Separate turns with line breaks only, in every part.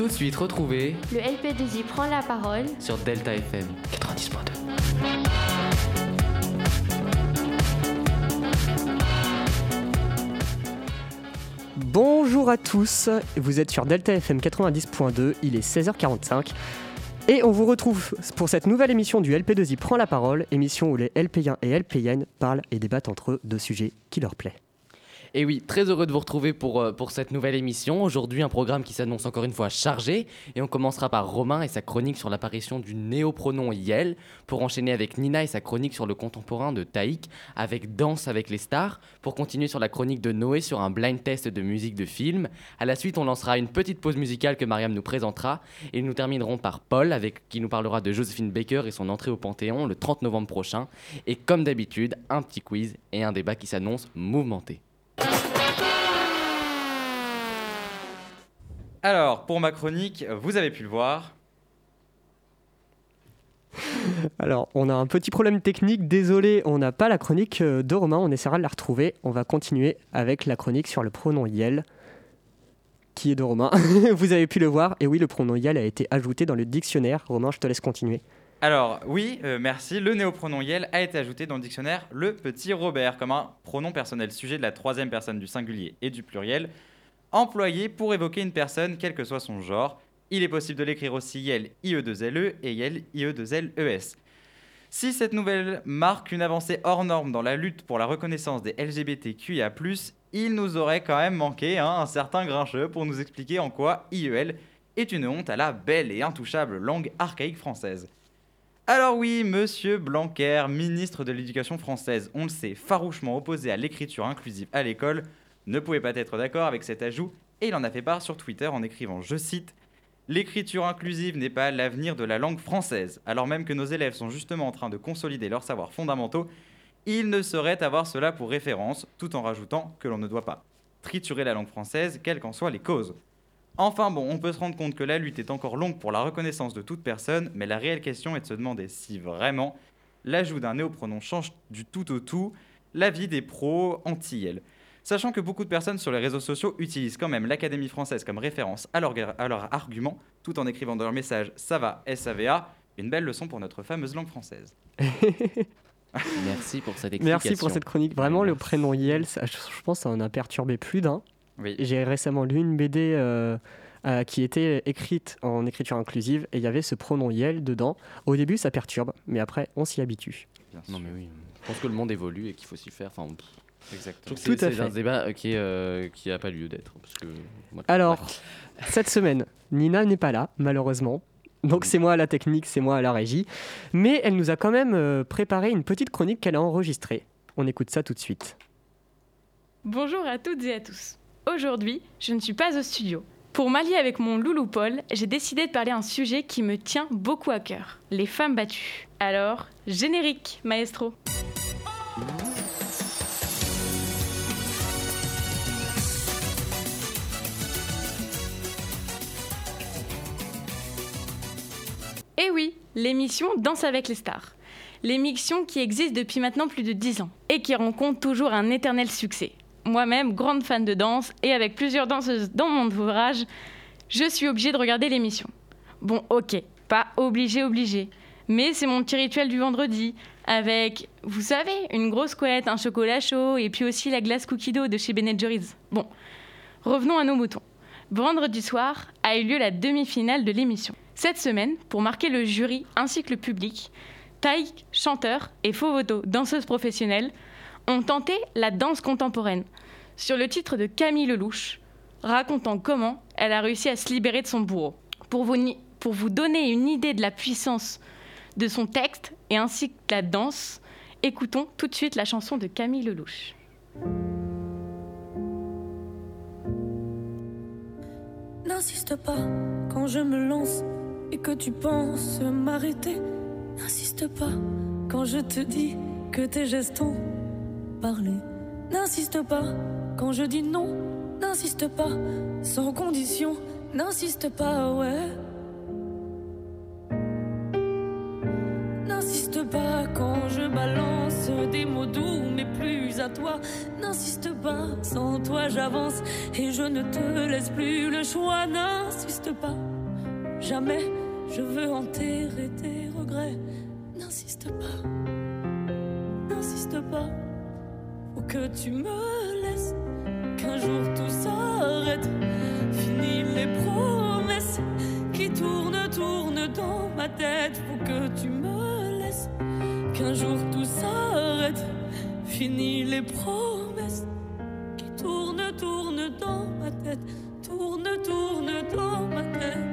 Tout de suite retrouver
Le LP2I prend la parole
sur Delta FM 90.2.
Bonjour à tous, vous êtes sur Delta FM 90.2, il est 16h45 et on vous retrouve pour cette nouvelle émission du LP2I Prend la parole, émission où les LP1 et LPN parlent et débattent entre eux de sujets qui leur plaisent.
Et oui, très heureux de vous retrouver pour, euh, pour cette nouvelle émission. Aujourd'hui, un programme qui s'annonce encore une fois chargé. Et on commencera par Romain et sa chronique sur l'apparition du néopronom Yel, pour enchaîner avec Nina et sa chronique sur le contemporain de Taïk, avec Danse avec les stars, pour continuer sur la chronique de Noé sur un blind test de musique de film. À la suite, on lancera une petite pause musicale que Mariam nous présentera. Et nous terminerons par Paul, avec, qui nous parlera de Joséphine Baker et son entrée au Panthéon le 30 novembre prochain. Et comme d'habitude, un petit quiz et un débat qui s'annonce mouvementé.
Alors, pour ma chronique, vous avez pu le voir.
Alors, on a un petit problème technique, désolé, on n'a pas la chronique euh, de Romain, on essaiera de la retrouver. On va continuer avec la chronique sur le pronom Yel, qui est de Romain. Vous avez pu le voir, et oui, le pronom Yel a été ajouté dans le dictionnaire. Romain, je te laisse continuer.
Alors, oui, euh, merci. Le néopronom Yel a été ajouté dans le dictionnaire le petit Robert comme un pronom personnel sujet de la troisième personne du singulier et du pluriel, employé pour évoquer une personne, quel que soit son genre. Il est possible de l'écrire aussi Yel IE2LE et Yel IE2LES. Si cette nouvelle marque une avancée hors norme dans la lutte pour la reconnaissance des LGBTQIA, il nous aurait quand même manqué hein, un certain grincheux pour nous expliquer en quoi IEL est une honte à la belle et intouchable langue archaïque française. Alors oui, monsieur Blanquer, ministre de l'Éducation française, on le sait, farouchement opposé à l'écriture inclusive à l'école, ne pouvait pas être d'accord avec cet ajout et il en a fait part sur Twitter en écrivant, je cite, L'écriture inclusive n'est pas l'avenir de la langue française, alors même que nos élèves sont justement en train de consolider leurs savoirs fondamentaux, il ne saurait avoir cela pour référence, tout en rajoutant que l'on ne doit pas triturer la langue française, quelles qu'en soient les causes. Enfin bon, on peut se rendre compte que la lutte est encore longue pour la reconnaissance de toute personne, mais la réelle question est de se demander si vraiment l'ajout d'un néopronom change du tout au tout la vie des pros anti-elle. Sachant que beaucoup de personnes sur les réseaux sociaux utilisent quand même l'Académie française comme référence à leur, à leur argument, tout en écrivant dans leur message ça va, SAVA, une belle leçon pour notre fameuse langue française.
Merci pour cette explication.
Merci pour cette chronique. Vraiment, le prénom Yel, ça, je pense que ça en a perturbé plus d'un.
Oui.
J'ai récemment lu une BD euh, euh, qui était écrite en écriture inclusive et il y avait ce pronom Yel dedans. Au début, ça perturbe, mais après, on s'y habitue.
Bien
Non mais oui, je pense que le monde évolue et qu'il faut s'y faire. Enfin,
Exactement.
Tout à
c'est c'est un
fait.
débat euh, qui n'a qui a pas lieu d'être.
Alors,
Ouais.
cette semaine, Nina n'est pas là, malheureusement. Donc c'est moi à la technique, c'est moi à la régie. Mais elle nous a quand même euh, préparé une petite chronique qu'elle a enregistrée. On écoute ça tout de suite.
Bonjour à toutes et à tous. Aujourd'hui, je ne suis pas au studio. Pour m'allier avec mon loulou Paul, j'ai décidé de parler d'un sujet qui me tient beaucoup à cœur, les femmes battues. Alors, générique, maestro. Eh oui, l'émission Danse avec les stars. L'émission qui existe depuis maintenant plus de 10 ans et qui rencontre toujours un éternel succès. Moi-même, grande fan de danse et avec plusieurs danseuses dans mon ouvrage, je suis obligée de regarder l'émission. Bon, ok, pas obligé, obligé. Mais c'est mon petit rituel du vendredi, avec, vous savez, une grosse couette, un chocolat chaud et puis aussi la glace cookie dough de chez Ben Jerry's. Bon, revenons à nos moutons. Vendredi soir a eu lieu la demi-finale de l'émission. Cette semaine, pour marquer le jury ainsi que le public, Taïk, chanteur, et Fovoto, danseuse professionnelle, ont tenté la danse contemporaine, sur le titre de Camille Lelouch, racontant comment elle a réussi à se libérer de son bourreau. Pour vous, donner une idée de la puissance de son texte et ainsi que la danse, écoutons tout de suite la chanson de Camille Lelouch.
N'insiste pas quand je me lance et que tu penses m'arrêter? N'insiste pas quand je te dis que tes gestes ont parlé. N'insiste pas quand je dis non. N'insiste pas sans condition. N'insiste pas, ouais. N'insiste pas quand je balance des mots doux, mais plus à toi. N'insiste pas, sans toi j'avance et je ne te laisse plus le choix. N'insiste pas jamais je veux enterrer tes regrets. N'insiste pas, n'insiste pas, ou que tu me laisses, qu'un jour tout s'arrête. Fini les promesses qui tournent, tournent dans ma tête, faut que tu me laisses, qu'un jour tout s'arrête. Fini les promesses qui tournent, tournent dans ma tête, tourne, tourne dans ma tête,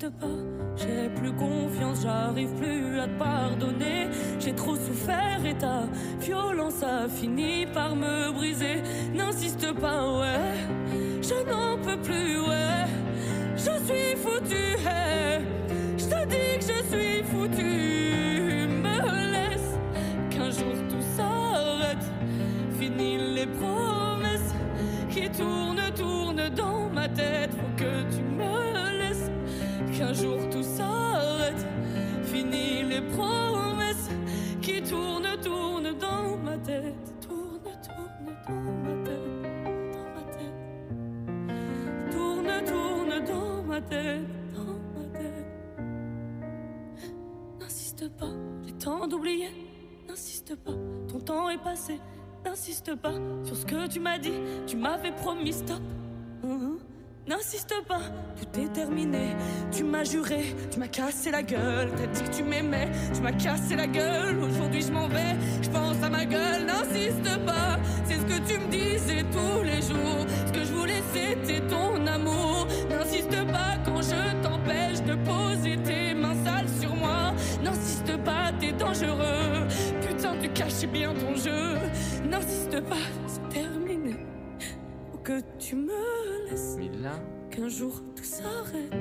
Pas, j'ai plus confiance, j'arrive plus à te pardonner. J'ai trop souffert et ta violence a fini par me briser. N'insiste pas, ouais, je n'en peux plus, ouais. Je suis foutu, je te dis que je suis foutu. Me laisse qu'un jour tout s'arrête. Fini les promesses qui tournent, tournent dans ma tête. Jour tout s'arrête. Fini les promesses qui tournent, tournent dans ma tête. Tourne, tourne dans ma tête, dans ma tête. Tourne, tourne dans ma tête, dans ma tête. N'insiste pas, j'ai tant d'oublier. N'insiste pas, ton temps est passé. N'insiste pas sur ce que tu m'as dit. Tu m'avais promis stop. Mhm. N'insiste pas, tout est terminé. Tu m'as juré, tu m'as cassé la gueule. T'as dit que tu m'aimais, tu m'as cassé la gueule. Aujourd'hui je m'en vais, je pense à ma gueule. N'insiste pas, c'est ce que tu me disais tous les jours. Ce que je voulais c'était ton amour. N'insiste pas quand je t'empêche de poser tes mains sales sur moi. N'insiste pas, t'es dangereux. Putain, tu cachais bien ton jeu. N'insiste pas, tu me laisses
Mila
qu'un jour tout s'arrête.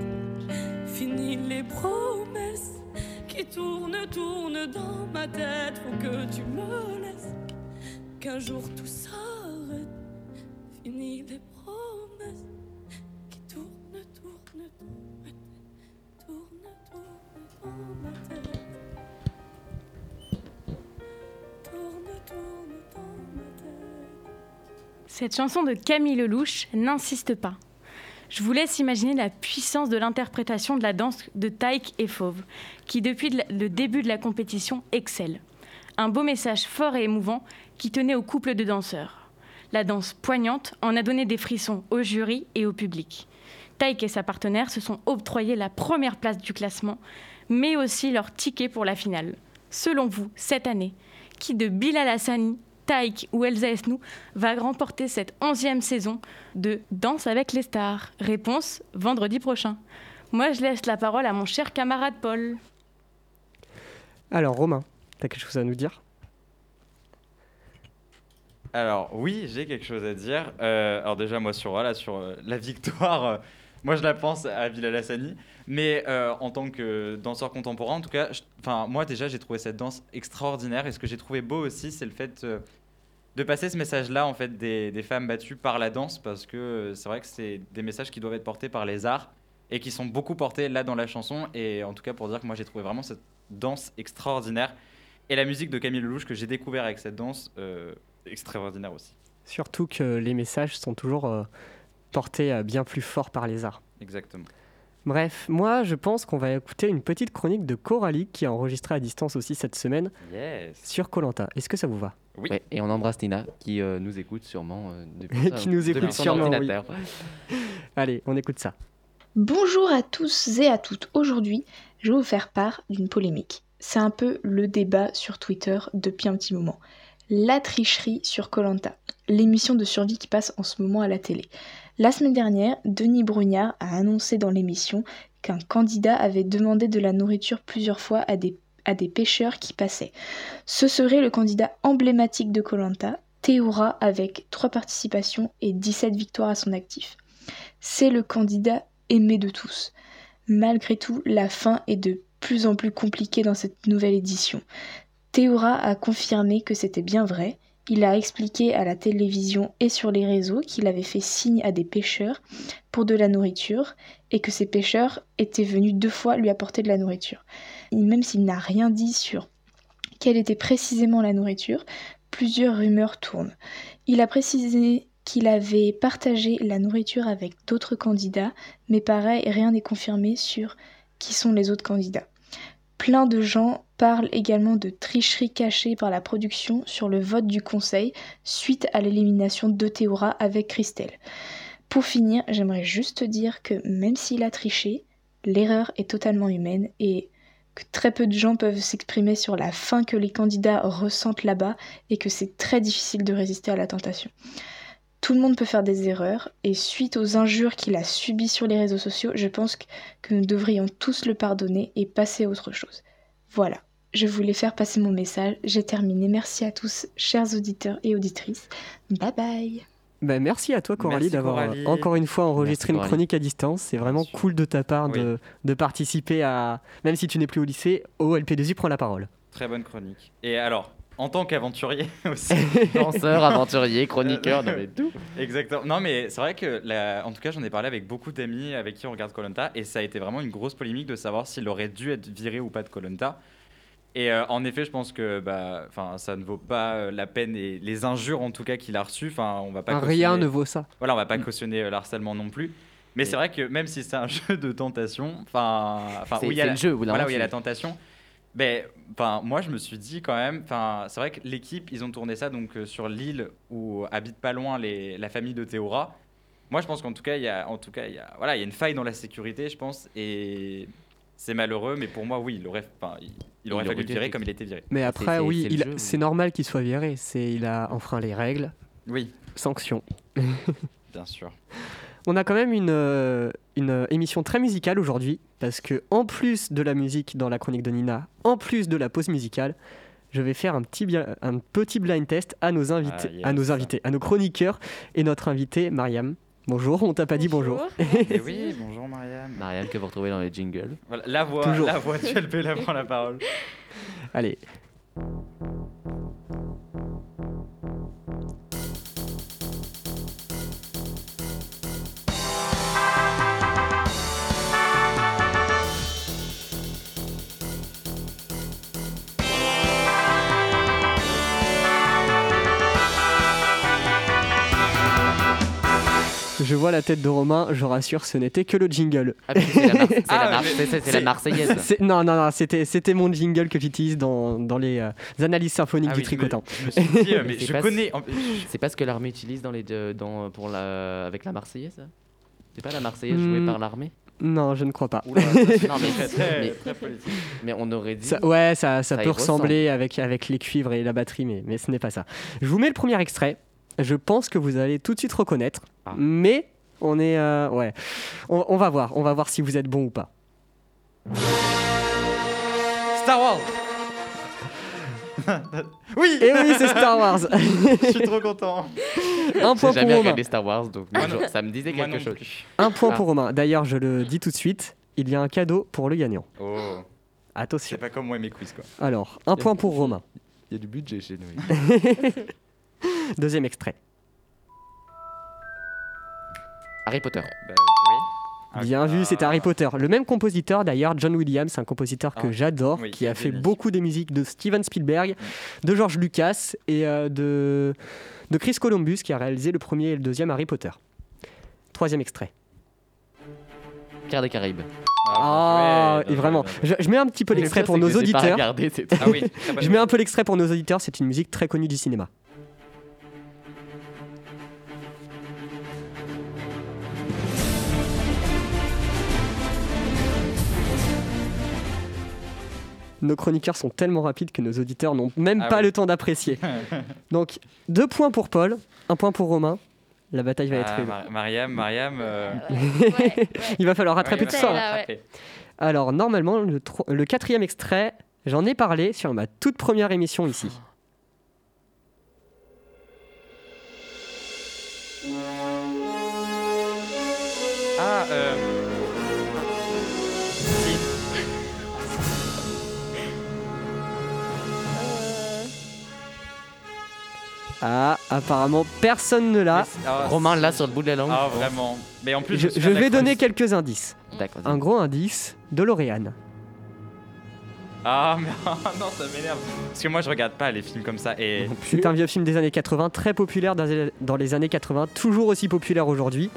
Fini les promesses qui tournent, tournent dans ma tête. Faut que tu me laisses qu'un jour tout s'arrête. Fini les promesses qui tournent, tournent dans ma tête. Tournent, tournent dans ma tête.
Cette chanson de Camille Lelouch n'insiste pas. Je vous laisse imaginer la puissance de l'interprétation de la danse de Taïk et Fauve, qui depuis le début de la compétition excelle. Un beau message fort et émouvant qui tenait au couple de danseurs. La danse poignante en a donné des frissons au jury et au public. Taïk et sa partenaire se sont octroyés la première place du classement, mais aussi leur ticket pour la finale. Selon vous, cette année, qui de Bilal Hassani, Taïk ou Elsa Esnou va remporter cette onzième saison de Danse avec les stars Réponse vendredi prochain. Moi, je laisse la parole à mon cher camarade Paul.
Alors, Romain, t'as quelque chose à nous dire?
Alors oui, j'ai quelque chose à dire. Euh, alors déjà moi sur voilà sur euh, la victoire, euh, moi je la pense à Bilal Hassani, mais euh, en tant que danseur contemporain, en tout cas, je- enfin moi déjà j'ai trouvé cette danse extraordinaire et ce que j'ai trouvé beau aussi, c'est le fait euh, de passer ce message-là en fait des, des femmes battues par la danse parce que euh, c'est vrai que c'est des messages qui doivent être portés par les arts et qui sont beaucoup portés là dans la chanson et en tout cas pour dire que moi j'ai trouvé vraiment cette danse extraordinaire et la musique de Camille Lelouch que j'ai découvert avec cette danse euh, extraordinaire aussi.
Surtout que les messages sont toujours euh, portés bien plus fort par les arts.
Exactement.
Bref, moi je pense qu'on va écouter une petite chronique de Coralie qui a enregistré à distance aussi cette semaine
Yes.
sur Colanta. Est-ce que ça vous va?
Oui.
Ouais, et on embrasse Nina qui euh, nous écoute sûrement euh, depuis,
Qui nous
depuis
écoute
son
sûrement, oui.
ordinateur.
Allez, on écoute ça.
Bonjour à tous et à toutes. Aujourd'hui, je vais vous faire part d'une polémique. C'est un peu le débat sur Twitter depuis un petit moment. La tricherie sur Colanta, l'émission de survie qui passe en ce moment à la télé. La semaine dernière, Denis Brugnard a annoncé dans l'émission qu'un candidat avait demandé de la nourriture plusieurs fois à des, des pêcheurs qui passaient. Ce serait le candidat emblématique de Colanta, Théoura, avec 3 participations et 17 victoires à son actif. C'est le candidat aimé de tous. Malgré tout, la fin est de plus en plus compliquée dans cette nouvelle édition. Théora a confirmé que c'était bien vrai. Il a expliqué à la télévision et sur les réseaux qu'il avait fait signe à des pêcheurs pour de la nourriture et que ces pêcheurs étaient venus deux fois lui apporter de la nourriture. Même s'il n'a rien dit sur quelle était précisément la nourriture, plusieurs rumeurs tournent. Il a précisé qu'il avait partagé la nourriture avec d'autres candidats, mais pareil, rien n'est confirmé sur qui sont les autres candidats. Plein de gens parlent également de tricherie cachée par la production sur le vote du conseil suite à l'élimination de Théora avec Christelle. Pour finir, j'aimerais juste dire que même s'il a triché, l'erreur est totalement humaine et que très peu de gens peuvent s'exprimer sur la faim que les candidats ressentent là-bas et que c'est très difficile de résister à la tentation. Tout le monde peut faire des erreurs et suite aux injures qu'il a subies sur les réseaux sociaux, je pense que, nous devrions tous le pardonner et passer à autre chose. Voilà, je voulais faire passer mon message, j'ai terminé. Merci à tous, chers auditeurs et auditrices. Bye bye
Bah, merci à toi Coralie d'avoir euh, encore une fois enregistré
Merci,
une
Coralie.
chronique à distance. C'est vraiment cool de ta part
Oui.
de, de participer à, même si tu n'es plus au lycée, au LP2I prend la parole.
Très bonne chronique. Et alors, en tant qu'aventurier aussi.
Danseur, aventurier, chroniqueur, non mais tout.
Exactement. Non, mais c'est vrai que, la- en tout cas, j'en ai parlé avec beaucoup d'amis avec qui on regarde Colanta, et ça a été vraiment une grosse polémique de savoir s'il aurait dû être viré ou pas de Colanta. Et euh, en effet, je pense que bah, ça ne vaut pas euh, la peine et les injures en tout cas qu'il a reçues. Enfin, on va pas
Rien
cautionner-
ne vaut ça.
Voilà, on va pas cautionner euh, l'harcèlement non plus. Mais c'est vrai que même si c'est un jeu de tentation, enfin, où il y a
le jeu.
voilà y a la tentation. Ben, enfin, moi je me suis dit quand même, enfin, c'est vrai que l'équipe, ils ont tourné ça donc euh, sur l'île où habite pas loin les, la famille de Théora. Moi, je pense qu'en tout cas, il y a, en tout cas, il y a, voilà, il y a une faille dans la sécurité, je pense, et c'est malheureux. Mais pour moi, oui, il aurait, enfin, il, il aurait
Il
fallu le virer comme il était viré.
Mais après,
c'est-
oui,
c'est
normal qu'il soit viré. C'est, il a enfreint les règles.
Oui,
Sanction.
bien sûr.
On a quand même une, euh, une euh, émission très musicale aujourd'hui, parce que en plus de la musique dans la chronique de Nina, en plus de la pause musicale, je vais faire un petit, un petit blind test à nos invités,
Ah, yes.
à nos invités, à nos chroniqueurs et notre invité Mariam. Bonjour, on t'a pas dit bonjour.
Et oui, bonjour Mariam.
Marianne que vous retrouvez dans les jingles.
Voilà, la voix,
Toujours.
la voix, tu LP, la prend la parole.
Allez. Je vois la tête de Romain, je rassure, ce n'était que le jingle.
Ah, c'est la, Mar-
Ah,
Mar- Marseillaise.
Non, non, non, c'était, c'était mon jingle que j'utilise dans, dans les euh, analyses symphoniques
Ah
du
oui,
tricotant.
Je me suis dit, euh, mais
Mais c'est
je
pas-
connais.
C'est pas ce que l'armée utilise dans les, de- dans, pour la, avec la Marseillaise C'est pas la Marseillaise jouée
Hmm.
par l'armée?
Non, je ne crois pas.
Oula, non, mais, mais, mais on aurait dit.
Ça- ouais, ça, ça peut ressembler avec, avec les cuivres et la batterie, mais, mais ce n'est pas ça. Je vous mets le premier extrait. Je pense que vous allez tout de suite reconnaître,
Ah.
mais on est. euh, ouais. On, on va voir, on va voir si vous êtes bon ou pas.
Star Wars Oui
Et oui, c'est Star Wars
Je suis trop content.
Un point
J'ai
pour
jamais
Romain.
regardé Star Wars, donc
Moi non.
ça me disait quelque chose.
plus.
Un point
Ah.
pour Romain. D'ailleurs, je le dis tout de suite, il y a un cadeau pour le gagnant.
Oh, c'est
Attention.
pas comme moi et mes quiz quoi.
Alors, un point pour Romain.
Il y a du budget chez nous.
Deuxième extrait.
Harry Potter.
Bah oui.
Bien vu, c'était Harry Potter. Le même compositeur d'ailleurs, John Williams, un compositeur que
Ah,
j'adore,
oui,
qui a fait beaucoup des musiques de Steven Spielberg, de George Lucas et euh, de, de Chris Columbus, qui a réalisé le premier et le deuxième Harry Potter. Troisième extrait.
Pierre des Caraïbes.
Ah, et vraiment. Je, je mets un petit peu
Le
l'extrait pour nos auditeurs.
regardé,
Ah oui, bonne
Je mets un peu l'extrait pour nos auditeurs, c'est une musique très connue du cinéma. Nos chroniqueurs sont tellement rapides que nos auditeurs n'ont même
Ah
pas
oui.
le temps d'apprécier. Donc, deux points pour Paul, un point pour Romain. La bataille va être
Ah,
rude.
Mar- Mariam, Mariam. euh,
Il va falloir rattraper
ouais,
tout ça.
là.
Alors, normalement, le, le quatrième extrait, j'en ai parlé sur ma toute première émission ici.
Ah, euh.
Ah, apparemment, personne ne l'a.
Ah,
Romain là sur le bout de la langue.
Ah, vraiment. Mais en plus,
Je, je vais donner quelques indices.
D'accord.
Un gros indice, DeLorean.
Ah, mais non, ça m'énerve. Parce que moi, je regarde pas les films comme ça. Et
C'est un vieux film des années 80, très populaire dans les- années 80, toujours aussi populaire aujourd'hui.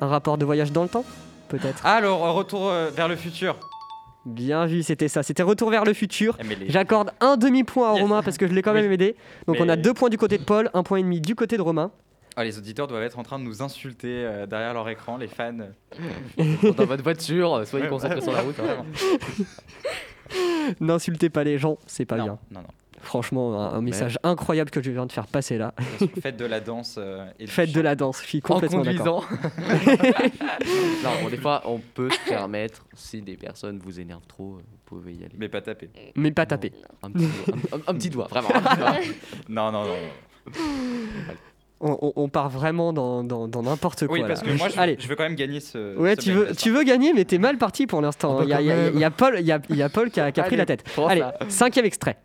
Un rapport de voyage dans le temps Peut-être?
alors, retour euh, vers le futur.
Bien vu, c'était ça. C'était Retour vers le futur.
Eh, les-
J'accorde un demi-point à
Yes.
Romain parce que je l'ai quand même
Oui.
aidé. Donc on a deux points du côté de Paul, un point et demi du côté de Romain.
Ah, les auditeurs doivent être en train de nous insulter euh, derrière leur écran, les fans.
Dans votre voiture, soyez
Ouais,
concentrés sur la route. hein.
N'insultez pas les gens, c'est pas
non,
bien.
non, non.
Franchement, un, un message incroyable que je viens de faire passer là.
Faites de la danse euh, et
Faites de la danse, je suis complètement d'accord.
non, bon, des fois, on peut se permettre, si des personnes vous énervent trop, euh, vous pouvez y aller.
Mais pas taper.
Mais pas taper.
Un petit, doigt, un- un- un petit doigt, vraiment. un petit doigt.
Non, non, non.
On, on- on part vraiment dans dans- dans n'importe quoi.
Oui,
là.
parce que moi, je,
Allez.
je veux quand même gagner ce.
Ouais,
ce
tu veux, tu veux gagner, mais t'es mal parti pour l'instant.
Bah
Il y, y a- y Paul, il y a, il y a Paul qui a, qui a pris
Allez,
la tête. Allez, cinquième extrait.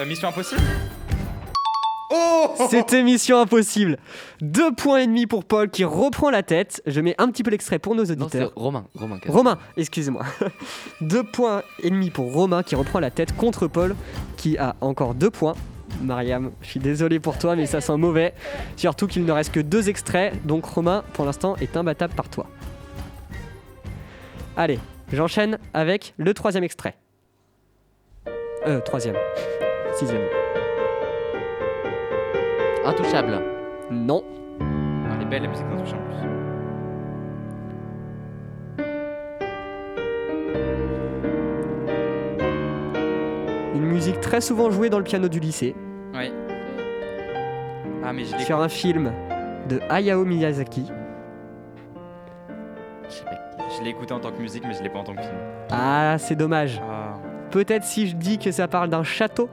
Euh, Mission Impossible Oh
C'était Mission Impossible. Deux points et demi pour Paul qui reprend la tête. Je mets un petit peu l'extrait pour nos
Non, c'est
auditeurs.
Romain. Romain,
Romain, excusez-moi. deux points et demi pour Romain qui reprend la tête contre Paul qui a encore deux points. Mariam, je suis désolé pour toi, mais ça sent mauvais. Surtout qu'il ne reste que deux extraits, donc Romain, pour l'instant, est imbattable par toi. Allez, j'enchaîne avec le troisième extrait. Euh, troisième. Sixième.
Intouchable.
Non.
Elle est belle la musique d'Intouchable en plus.
Une musique très souvent jouée dans le piano du lycée.
Oui. Ah, mais je l'ai.
Sur un film de Hayao Miyazaki.
Je
l'ai écouté en tant que musique, mais je l'ai pas en tant que film.
Ah, c'est dommage.
Ah.
Peut-être si je dis que ça parle d'un château.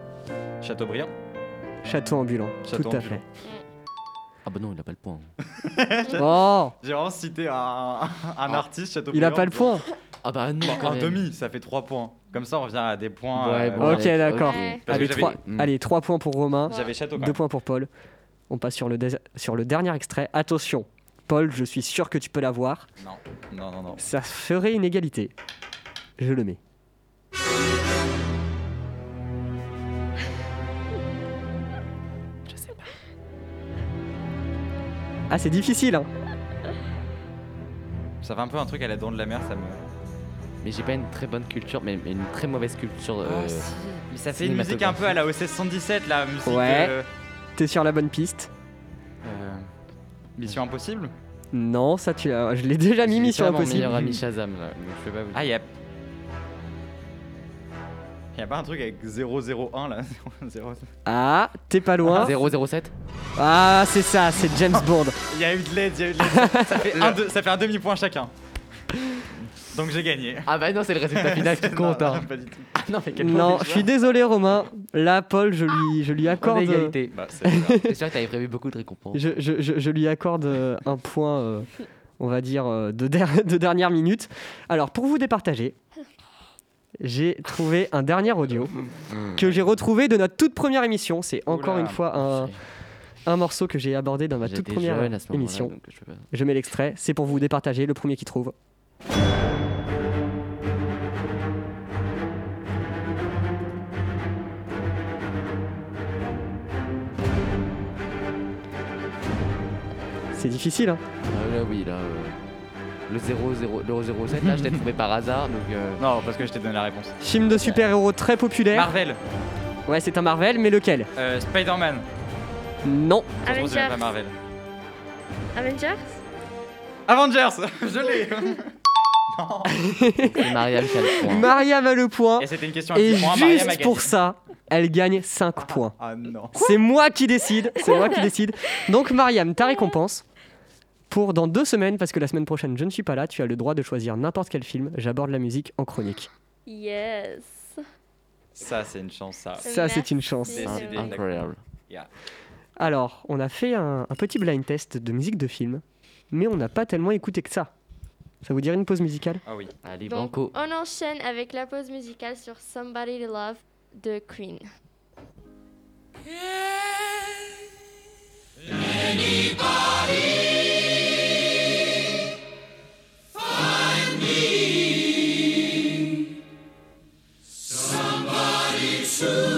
Chateaubriand
Château ambulant.
Château
Tout à fait.
Ah bah non, il a pas le point.
Oh
J'ai vraiment cité un, un
Ah.
artiste Chateaubriand.
Il a pas le point.
Ah bah non,
Bon,
quand
un demi, ça fait 3 points. Comme ça, on revient à des points.
Ouais,
euh,
bon,
Ok, d'accord. Allez,
j'avais-
trois,
Mm.
allez, trois points pour Romain,
J'avais Château quand
deux
même.
points pour Paul. On passe sur le, sur le dernier extrait. Attention, Paul, je suis sûr que tu peux l'avoir.
Non, non, non, non.
Ça ferait une égalité. Je le mets. Ah, c'est difficile, hein
Ça fait un peu un truc à la dent de la mer, ça me.
Mais j'ai pas une très bonne culture, mais, mais une très mauvaise culture. euh,
Ah, si. Mais ça fait une musique un peu à la OC 117, la musique.
Ouais.
euh,
T'es sur la bonne piste
euh, Mission Impossible?
Non, ça tu l'as. Je l'ai déjà mis Mission Impossible.
meilleur ami Shazam là, donc je pas vous
Ah, il y a. Il y a pas un truc avec 001 là? 0...
Ah, t'es pas loin.
007
Ah, c'est ça, c'est James Bond.
Il y a eu de l'aide, il y a eu de l'aide. ça, fait un, deux- ça fait un demi-point chacun. Donc j'ai gagné.
Ah bah non, c'est le résultat final qui compte.
Non,
hein.
non, pas du tout.
Ah non, mais quel
Non, je suis désolé Romain. Là, Paul, je lui, je lui
On est
accorde.
égalité.
Bah, c'est pas grave.
C'est sûr que t'avais prévu beaucoup de récompenses.
Je, je- je- je lui accorde euh, un point, euh, on va dire, euh, de, der- de dernière minute. Alors, pour vous départager, j'ai trouvé un dernier audio que j'ai retrouvé de notre toute première émission. C'est encore
Oula.
une fois un, un morceau que j'ai abordé dans ma toute première émission.
je peux pas-
Je mets l'extrait, c'est pour vous départager, le premier qui trouve. C'est difficile, hein
Ah là, oui, là. euh, Le 0, 0, le 007, là, je l'ai trouvé par hasard, donc. euh,
Non, parce que je t'ai donné la réponse.
Film de super-héros très populaire.
Marvel,
Ouais, c'est un Marvel, mais lequel?
Euh, Spider-Man.
Non.
Avengers.
pas Marvel.
Avengers?
Avengers Je l'ai Non
C'est Mariam qui a le point.
Mariam a le point.
Et c'était une question à
Et
10 points, Mariam a
juste pour ça, elle gagne 5 points.
Ah non.
C'est moi qui décide. C'est moi qui décide. Donc, Mariam, ta récompense. Pour dans deux semaines, parce que la semaine prochaine je ne suis pas là, tu as le droit de choisir n'importe quel film. J'aborde la musique en chronique.
Yes.
Ça, c'est une chance, ça.
Ça, c'est une chance.
C'est décidé.
Incroyable.
Alors, on a fait un, un petit blind test de musique de film, mais on n'a pas tellement écouté que ça. Ça vous dirait une pause musicale?
Ah oui.
Allez,
Donc,
Banco.
on enchaîne avec la pause musicale sur Somebody to Love de Queen.
Find me.
Somebody to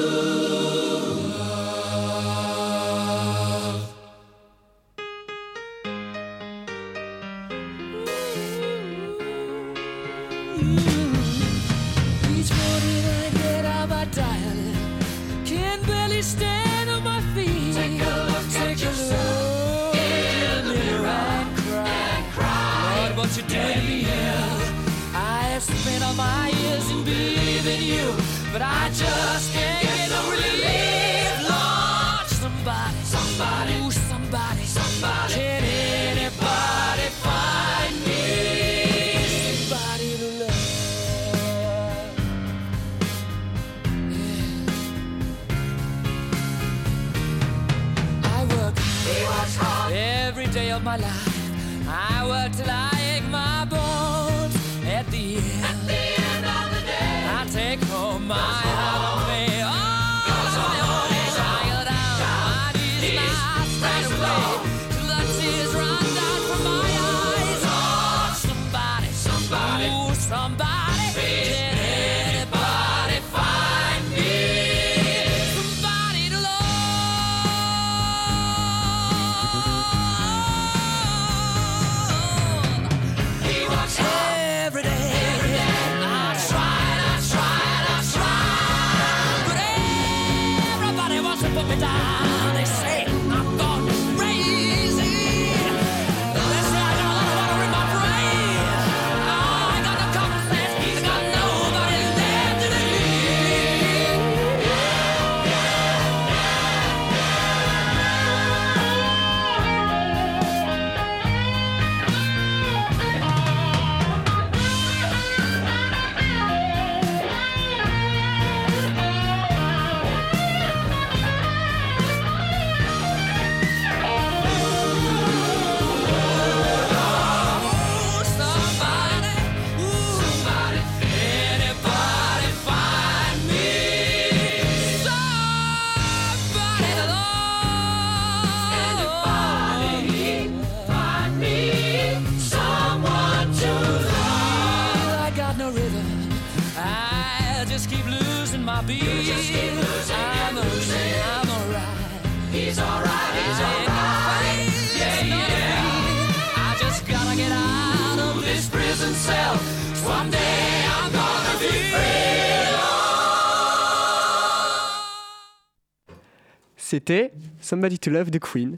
C'était Somebody to Love de Queen.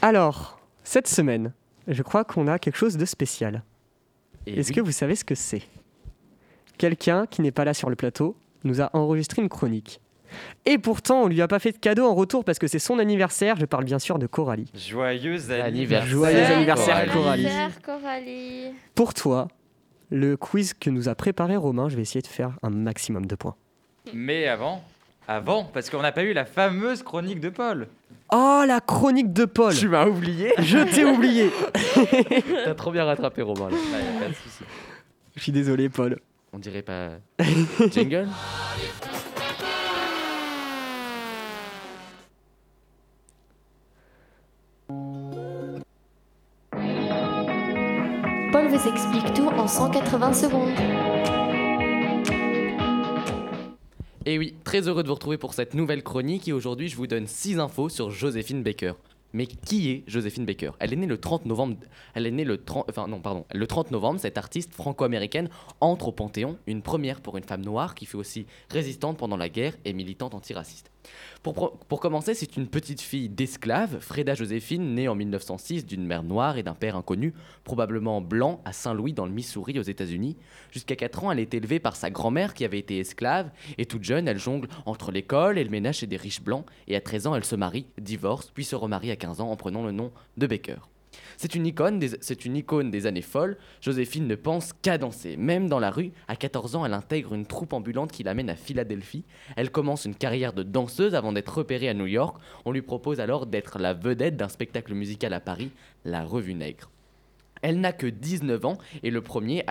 Alors, cette semaine, je crois qu'on a quelque chose de spécial.
Et
Est-ce
oui,
que vous savez ce que c'est? Quelqu'un qui n'est pas là sur le plateau nous a enregistré une chronique. Et pourtant, on lui a pas fait de cadeau en retour parce que c'est son anniversaire. Je parle bien sûr de Coralie.
Joyeux
Anniversaire.
Joyeux anniversaire,
Coralie.
Coralie.
Anniversaire, Coralie.
Pour toi, le quiz que nous a préparé Romain, je vais essayer de faire un maximum de points.
Mais avant, avant, parce qu'on n'a pas eu la fameuse chronique de Paul.
Oh, la chronique de Paul
Tu m'as oublié
Je t'ai oublié
T'as trop bien rattrapé, Romain. là.
Y a pas de souci.
Je suis désolé, Paul.
On dirait pas. Jingle
Paul vous explique tout en 180 secondes.
Et oui, très heureux de vous retrouver pour cette nouvelle chronique et aujourd'hui je vous donne 6 infos sur Joséphine Baker. Mais qui est Joséphine Baker? Elle est née le 30 novembre. Elle est née le 30. Enfin non, pardon. Le 30 novembre, cette artiste franco-américaine entre au Panthéon, une première pour une femme noire qui fut aussi résistante pendant la guerre et militante antiraciste. Pour, commencer, c'est une petite fille d'esclave, Freda Joséphine, née en 1906 d'une mère noire et d'un père inconnu, probablement blanc, à Saint-Louis dans le Missouri aux États-Unis. Jusqu'à 4 ans, elle est élevée par sa grand-mère qui avait été esclave, et toute jeune, elle jongle entre l'école et le ménage chez des riches blancs, et à 13 ans, elle se marie, divorce, puis se remarie à 15 ans en prenant le nom de Baker. C'est une, icône des, années folles. Joséphine ne pense qu'à danser. Même dans la rue, à 14 ans, elle intègre une troupe ambulante qui l'amène à Philadelphie. Elle commence une carrière de danseuse avant d'être repérée à New York. On lui propose alors d'être la vedette d'un spectacle musical à Paris, La Revue Nègre. Elle n'a que 19 ans et le premier,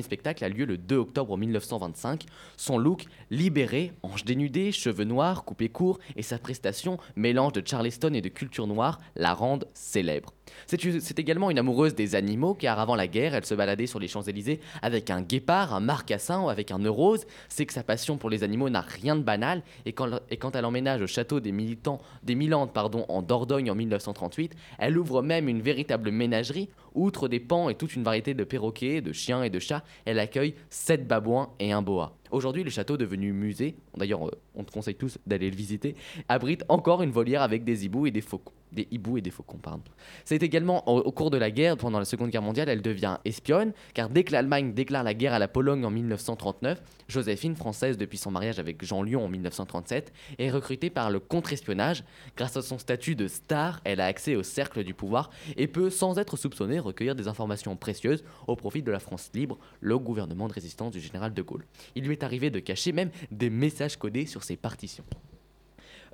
spectacle a lieu le 2 octobre 1925. Son look libéré, hanche dénudée, cheveux noirs, coupés courts et sa prestation, mélange de Charleston et de culture noire, la rendent célèbre. C'est également une amoureuse des animaux car avant la guerre, elle se baladait sur les Champs-Élysées avec un guépard, un marcassin ou avec un neurose. C'est que sa passion pour les animaux n'a rien de banal et quand, elle emménage au château des militants des Milandes pardon, en Dordogne en 1938, elle ouvre même une véritable ménagerie. Outre des pans et toute une variété de perroquets, de chiens et de chats, elle accueille sept babouins et un boa. Aujourd'hui, le château devenu musée, d'ailleurs euh, on te conseille tous d'aller le visiter, abrite encore une volière avec des hiboux et des faucons. Des hiboux et des faucons, pardon. C'est également au, cours de la guerre, pendant la Seconde Guerre mondiale, elle devient espionne, car dès que l'Allemagne déclare la guerre à la Pologne en 1939, Joséphine, française depuis son mariage avec Jean Lyon en 1937, est recrutée par le contre-espionnage. Grâce à son statut de star, elle a accès au cercle du pouvoir et peut, sans être soupçonnée, recueillir des informations précieuses au profit de la France libre, le gouvernement de résistance du général de Gaulle. Il lui est arrivé de cacher même des messages codés sur ses partitions.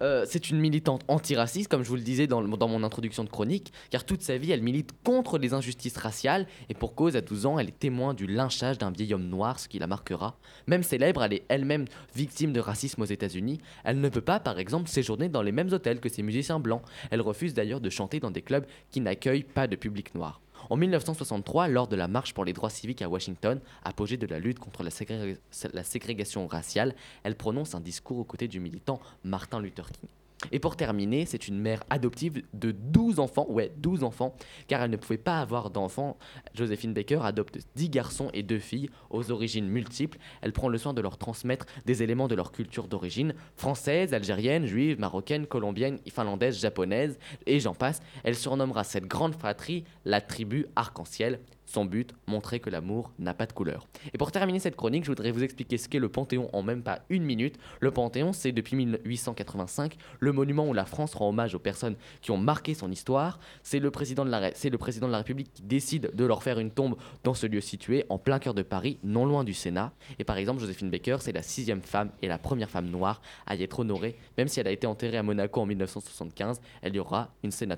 Euh, c'est une militante antiraciste, comme je vous le disais dans, dans mon introduction de chronique, car toute sa vie, elle milite contre les injustices raciales, et pour cause, à 12 ans, elle est témoin du lynchage d'un vieil homme noir, ce qui la marquera. Même célèbre, elle est elle-même victime de racisme aux États-Unis. Elle ne peut pas, par exemple, séjourner dans les mêmes hôtels que ses musiciens blancs. Elle refuse d'ailleurs de chanter dans des clubs qui n'accueillent pas de public noir. En 1963, lors de la marche pour les droits civiques à Washington, apogée de la lutte contre la, ségré- la ségrégation raciale, elle prononce un discours aux côtés du militant Martin Luther King. Et pour terminer, c'est une mère adoptive de 12 enfants, ouais, 12 enfants, car elle ne pouvait pas avoir d'enfants. Joséphine Baker adopte 10 garçons et 2 filles aux origines multiples. Elle prend le soin de leur transmettre des éléments de leur culture d'origine, française, algérienne, juive, marocaine, colombienne, finlandaise, japonaise, et j'en passe. Elle surnommera cette grande fratrie la tribu arc-en-ciel. Son but, montrer que l'amour n'a pas de couleur. Et pour terminer cette chronique, je voudrais vous expliquer ce qu'est le Panthéon en même pas une minute. Le Panthéon, c'est depuis 1885 le monument où la France rend hommage aux personnes qui ont marqué son histoire. C'est le, président de la le président de la République qui décide de leur faire une tombe dans ce lieu situé en plein cœur de Paris, non loin du Sénat. Et par exemple, Joséphine Baker, c'est la sixième femme et la première femme noire à y être honorée. Même si elle a été enterrée à Monaco en 1975, elle y aura une céno-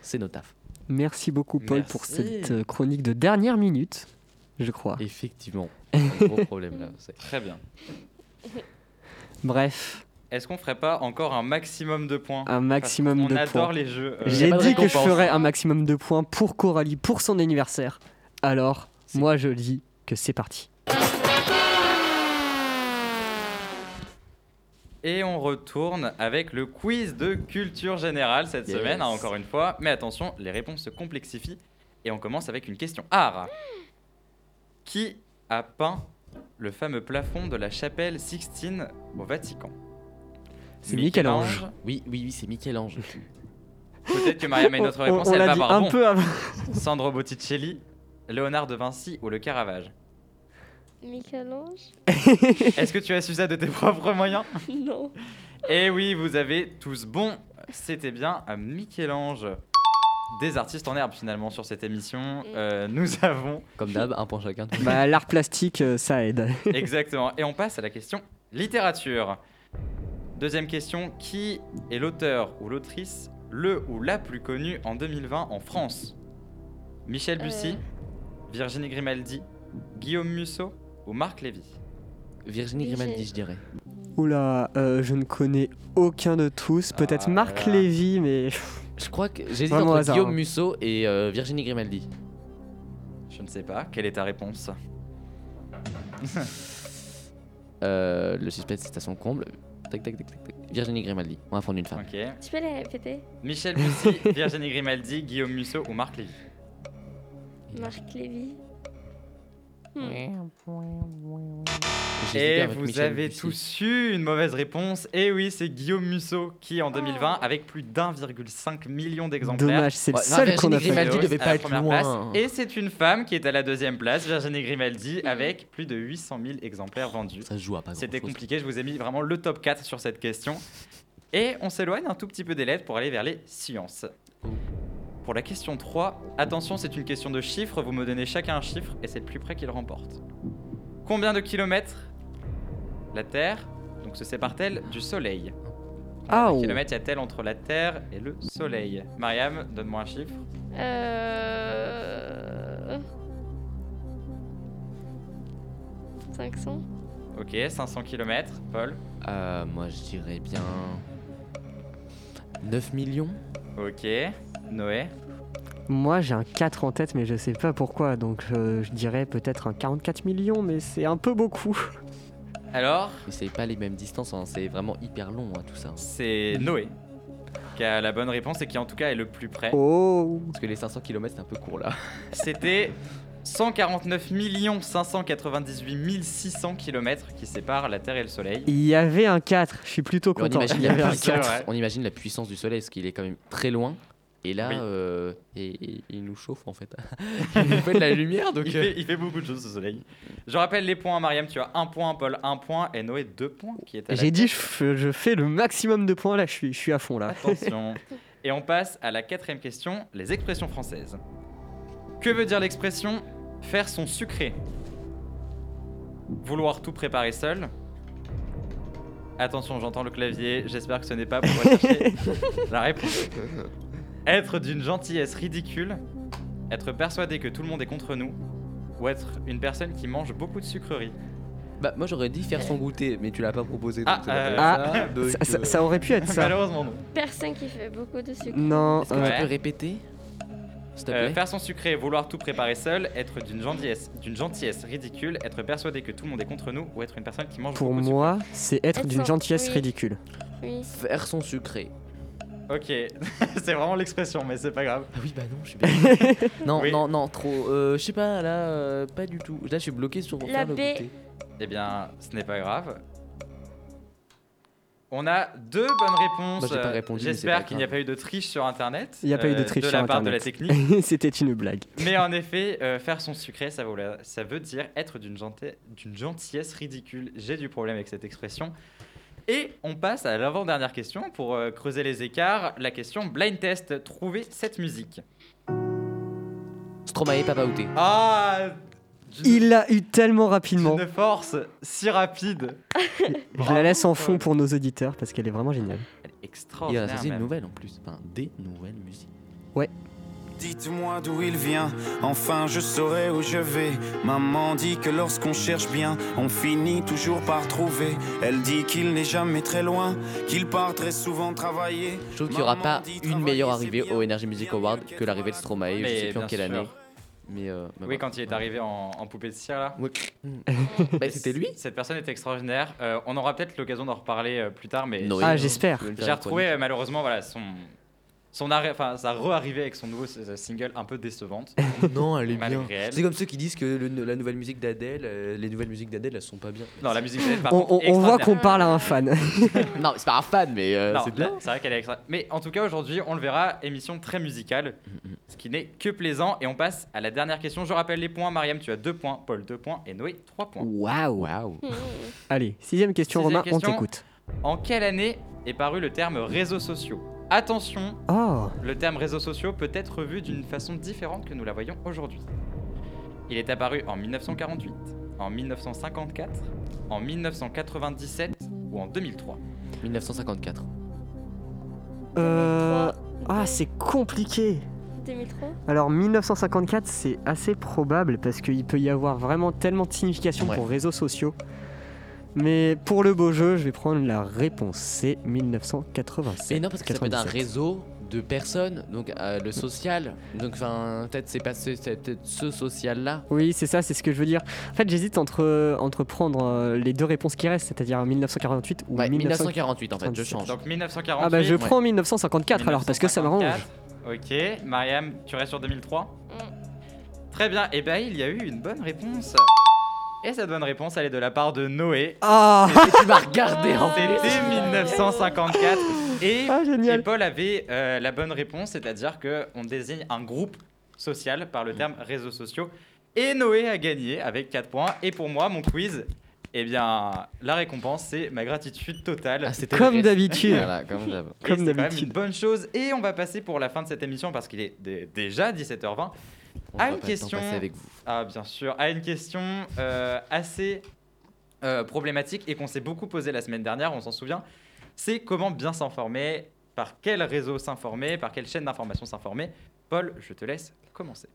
Cénotaphe.
Merci beaucoup, Paul,
Merci.
pour cette euh, chronique de dernière minute, je crois.
Effectivement. Un gros problème là. c'est-
Très bien.
Bref,
Est-ce qu'on ferait pas encore un maximum de points
un maximum
On
de
adore
points.
les jeux. euh,
J'ai dit que je ferais un maximum de points pour Coralie, pour son anniversaire. Alors, moi, je dis que c'est parti.
Et on retourne avec le quiz de culture générale cette
Yes.
semaine, hein, encore une fois. Mais attention, les réponses se complexifient. Et on commence avec une question art. Qui a peint le fameux plafond de la chapelle Sixtine au Vatican?
C'est Michel-Ange.
Oui, oui, oui, c'est Michel-Ange.
Peut-être que Mariam a une autre
On-
réponse,
on
elle va avoir
un
bon.
peu avant.
Sandro Botticelli, Léonard de Vinci ou le Caravage?
Michel-Ange
Est-ce que tu as su ça de tes propres moyens
Non.
Eh oui, vous avez tous bon. C'était bien à Michel-Ange. Des artistes en herbe finalement sur cette émission. Euh, nous avons
Comme d'hab, un point chacun.
Bah, l'art plastique, euh, ça aide.
exactement. Et on passe à la question littérature. Deuxième question qui est l'auteur ou l'autrice le ou la plus connue en 2020 en France? Michel Bussy, Virginie Grimaldi, Guillaume Musso ou Marc Lévy
Virginie. Grimaldi, je dirais.
Oula, euh, je ne connais aucun de tous. Peut-être
Ah
Marc
là.
Lévy, mais
Je crois que j'hésite
Vraiment
entre
hasard,
Guillaume
hein.
Musso et euh, Virginie Grimaldi.
Je ne sais pas. Quelle est ta réponse?
Euh, le suspense est à son comble. Tac, tac, tac, tac, tac. Virginie Grimaldi, on va prendre une femme.
Ok.
Tu peux les répéter?
Michel Bussy, Virginie Grimaldi, Guillaume Musso ou Marc Lévy?
Marc Lévy
Et
avec
vous
Michel
avez
Bussy.
tous eu une mauvaise réponse. Et oui, c'est Guillaume Musso qui, en 2020, avec plus d'1,5 million d'exemplaires,
dommage, c'est le
Ouais,
seul qu'on a fait.
Grimaldi
est
devait
à
pas
la
être
première
loin.
place. Et c'est une femme qui est à la deuxième place, Virginie Grimaldi,
Mhm.
avec plus de 800 000 exemplaires vendus.
Ça se joue à pas
C'était compliqué, je vous ai mis vraiment le top 4 sur cette question. Et on s'éloigne un tout petit peu des lettres pour aller vers les sciences. Pour la question 3, attention, c'est une question de chiffres, vous me donnez chacun un chiffre et c'est le plus près qui le remporte. Combien de kilomètres la Terre donc, se sépare-t-elle du Soleil?
Ah,
Combien de
oh.
kilomètres y a-t-elle entre la Terre et le Soleil? Mariam, donne-moi un chiffre.
Euh... 500
Ok, 500 km. Paul
Euh, moi, je dirais bien 9 millions.
Ok. Noé
Moi, j'ai un 4 en tête, mais je sais pas pourquoi. Donc, euh, je dirais peut-être un 44 millions, mais c'est un peu beaucoup.
Alors,
Mais c'est pas les mêmes distances, hein, c'est vraiment hyper long hein, tout ça.
c'est Noé qui a la bonne réponse et qui en tout cas est le plus près.
Oh
Parce que les 500 km c'est un peu court là.
C'était 149 598 600 km qui séparent la Terre et le Soleil.
Il y avait un 4, je suis plutôt
Mais on,
content.
imagine
Il y
la
avait un
puissance.
4.
ouais.
on imagine la puissance du soleil parce qu'il est quand même très loin. Et là,
Oui.
euh, et, et- il nous chauffe en fait. il nous fait de la lumière donc.
Il
euh,
fait, il fait beaucoup de choses ce soleil. Je rappelle les points, Mariam, tu as un point, Paul un point et Noé deux points qui est
J'ai dit, je, je fais le maximum de points là, je suis, je suis à fond là.
Attention. Et on passe à la quatrième question, les expressions françaises. Que veut dire l'expression faire son sucré Vouloir tout préparer seul Attention, j'entends le clavier, j'espère que ce n'est pas pour rechercher la réponse. Être d'une gentillesse ridicule, être persuadé que tout le monde est contre nous, ou être une personne qui mange beaucoup de sucreries.
Bah, moi j'aurais dit faire son goûter, mais tu l'as pas proposé.
Ah,
donc c'est pas
euh,
Ah,
ça, donc,
Ça, ça-
euh,
ça aurait pu être ça.
Malheureusement non.
Personne qui fait beaucoup de sucre.
Non,
Est-ce que
euh,
tu peux répéter S'il te
Euh,
plaît?
faire son sucré, vouloir tout préparer seul, être d'une gentillesse, d'une gentillesse ridicule, être persuadé que tout le monde est contre nous, ou être une personne qui mange
pour
beaucoup de
moi, c'est être
Être
d'une gentillesse
oui.
ridicule.
Oui.
Faire son sucré.
Ok, c'est vraiment l'expression, mais c'est pas grave.
Ah oui, bah non, je suis bien. non,
Oui.
non, non, trop. Euh, je sais pas, là, euh, pas du tout. Là, je suis bloqué sur
La
faire le
B.
goûter.
Eh bien, ce n'est pas grave. On a deux bonnes réponses.
Moi, j'ai pas répondu, mais c'est
J'espère qu'il n'y a
grave.
pas eu de triche sur Internet.
Il n'y a pas eu de
euh,
triche
de
sur
la part de la technique.
C'était une blague.
Mais en effet, euh, faire son sucré, ça, vaut la- ça veut dire être d'une gentillesse ridicule. J'ai du problème avec cette expression. Et on passe à l'avant-dernière question pour euh, creuser les écarts. La question blind test. Trouvez cette musique.
Stromae, Papa Outé.
Ah
Il l'a eu tellement rapidement.
d'une force si rapide.
Je la laisse en fond pour nos auditeurs parce qu'elle est vraiment géniale.
Elle est
Il a
extraordinaire.
sorti une
même.
nouvelle en plus. Enfin, des nouvelles musiques.
Dites-moi d'où il vient, enfin je saurai où je vais. Maman dit que lorsqu'on cherche bien, on finit toujours par trouver. Elle dit qu'il n'est jamais très loin, qu'il part très souvent travailler.
Je trouve qu'il n'y aura pas
dit
une meilleure arrivée
bien.
au Energy Music Award que l'arrivée de Stromae. Je
Mais
sais plus en quelle
sûr.
année. Mais, euh, mais
Oui, quand il est arrivé en, en poupée de cire là.
Bah, c'était lui
Cette personne est extraordinaire. Euh, on aura peut-être l'occasion d'en reparler euh, plus tard, mais
Ah, j'espère.
j'ai retrouvé euh, malheureusement voilà son son arrêt, enfin sa re-arrivée avec son nouveau s- single un peu décevante.
Non, elle est bien.
Malgré elle.
C'est comme ceux qui disent que le- la nouvelle musique d'Adèle, euh, les nouvelles musiques d'Adèle, elles sont pas bien.
Non, la musique d'elle, par
On,
contre,
on-
est
on voit
extraordinaire.
qu'on parle à un fan.
non, c'est pas un fan, mais euh,
Non,
c'est
là,
bien.
c'est vrai qu'elle est extra. Mais en tout cas, aujourd'hui, on le verra, émission très musicale, ce qui n'est que plaisant. Et on passe à la dernière question. Je rappelle les points. Mariam, tu as 2 points, Paul 2 points et Noé 3 points.
Waouh.
Waouh.
Allez, sixième question,
Sixième
Romain, on t'écoute.
En quelle année est paru le terme réseaux sociaux? Attention,
Oh,
le terme réseaux sociaux peut être vu d'une façon différente que nous la voyons aujourd'hui. Il est apparu en 1948, en 1954, en 1997 ou en 2003.
1954.
euh... Ah, c'est compliqué.
2003
Alors 1954, c'est assez probable parce qu'il peut y avoir vraiment tellement de signification
Ouais.
pour réseaux sociaux. Mais pour le beau jeu, je vais prendre la réponse. C'est 1987.
Mais non, parce que ça peut être un
97.
réseau de personnes, donc euh, le social. Donc, enfin, peut-être c'est pas ce, c'est peut-être ce social-là.
Oui, c'est ça, c'est ce que je veux dire. En fait, j'hésite entre, entre prendre euh, les deux réponses qui restent, c'est-à-dire 1948 ou
Ouais,
1900.
1948 en fait, je
37.
change.
Donc 1948.
Ah bah je
ouais.
prends 1954 alors parce que ça m'arrange.
1954. Ok, Mariam, tu restes sur 2003 Très bien, et ben il y a eu une bonne réponse. Et cette bonne réponse, elle est de la part de Noé.
Ah,
tu m'as regardé en fait.
C'était 1954. Et,
ah
et. Paul avait euh, la bonne réponse, c'est-à-dire qu'on désigne un groupe social par le terme réseaux sociaux. Et Noé a gagné avec 4 points. Et pour moi, mon quiz, eh bien, la récompense, c'est ma gratitude totale.
Ah,
Comme d'habitude.
Voilà, comme d'hab.
Et
Comme
c'est quand même
d'habitude.
une bonne chose. Et on va passer pour la fin de cette émission parce qu'il est dé- déjà 17h20.
On va
une
pas
question.
avec vous.
Ah, bien sûr. À une question euh, assez euh, problématique et qu'on s'est beaucoup posé la semaine dernière, on s'en souvient. C'est comment bien s'informer, par quel réseau s'informer, par quelle chaîne d'information s'informer. Paul, je te laisse commencer.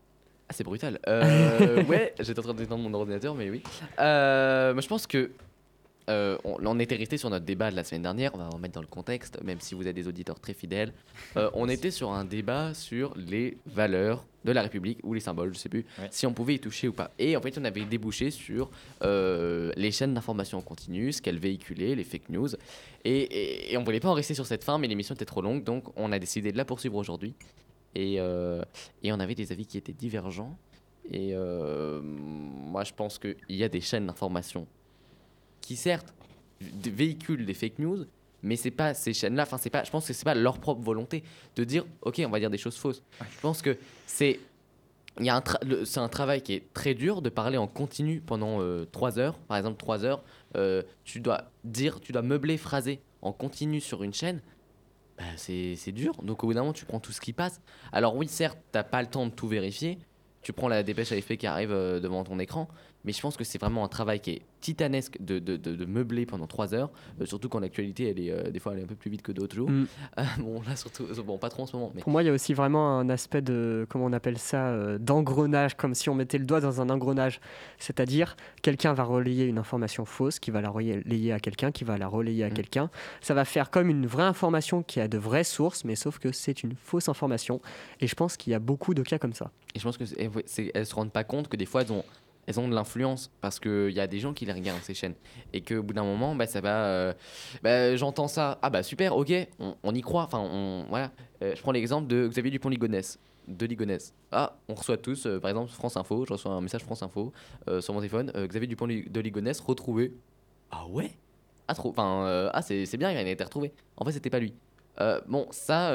Ah, c'est brutal. Euh, ouais, j'étais en train d'éteindre mon ordinateur, mais oui. Euh, moi, je pense que euh, on, on était resté sur notre débat de la semaine dernière. On va remettre dans le contexte, même si vous êtes des auditeurs très fidèles. Euh, on était sur un débat sur les valeurs de la République ou les symboles, je sais plus,
Ouais.
si on pouvait y toucher ou pas. Et en fait, on avait débouché sur euh, les chaînes d'information en continu, ce qu'elles véhiculaient, les fake news. Et, et, et on voulait pas en rester sur cette fin, mais l'émission était trop longue, donc on a décidé de la poursuivre aujourd'hui. Et, et on avait des avis qui étaient divergents. Et euh, moi, je pense qu'il y a des chaînes d'information qui, certes, véhiculent des fake news, mais c'est pas ces chaînes-là. Enfin, c'est pas. Je pense que c'est pas leur propre volonté de dire, ok, on va dire des choses fausses. Je pense que c'est. Il y a un c'est un travail qui est très dur de parler en continu pendant euh, trois heures. Par exemple, trois heures, euh, tu dois dire, tu dois meubler, phraser en continu sur une chaîne. Bah, c'est c'est dur. Donc au bout d'un moment, tu prends tout ce qui passe. Alors oui, certes, t'as pas le temps de tout vérifier. Tu prends la dépêche à effet qui arrive euh, devant ton écran. Mais je pense que c'est vraiment un travail qui est titanesque de, de, de- de meubler pendant trois heures. euh, surtout quand l'actualité, elle est, euh, des fois, elle est un peu plus vite que d'autres jours.
Mm.
Euh, bon, là, surtout, bon, pas trop en ce moment. Mais
Pour moi, il y a aussi vraiment un aspect de, comment on appelle ça, d'engrenage, comme si on mettait le doigt dans un engrenage. C'est-à-dire, quelqu'un va relayer une information fausse, qui va la relayer à quelqu'un, qui va la relayer à
Mm.
quelqu'un. Ça va faire comme une vraie information qui a de vraies sources, mais sauf que c'est une fausse information. Et je pense qu'il y a beaucoup de cas comme ça.
Et je pense que c'est- elles se rendent pas compte que des fois elles ont, elles ont de l'influence parce qu'il y a des gens qui les regardent ces chaînes et qu'au bout d'un moment, bah, ça va. euh, bah, J'entends ça, ah bah super, ok, on, on y croit. Enfin, on, voilà. Euh, je prends l'exemple de Xavier Dupont-Ligonnès. De Ligonnès. Ah, on reçoit tous, euh, par exemple, France Info, je reçois un message France Info euh, sur mon téléphone. Xavier Dupont de Ligonnès retrouvé. Ah ouais? Ah, trop. Enfin, ah, c'est c'est bien, il a été retrouvé. En fait, c'était pas lui. Bon, ça,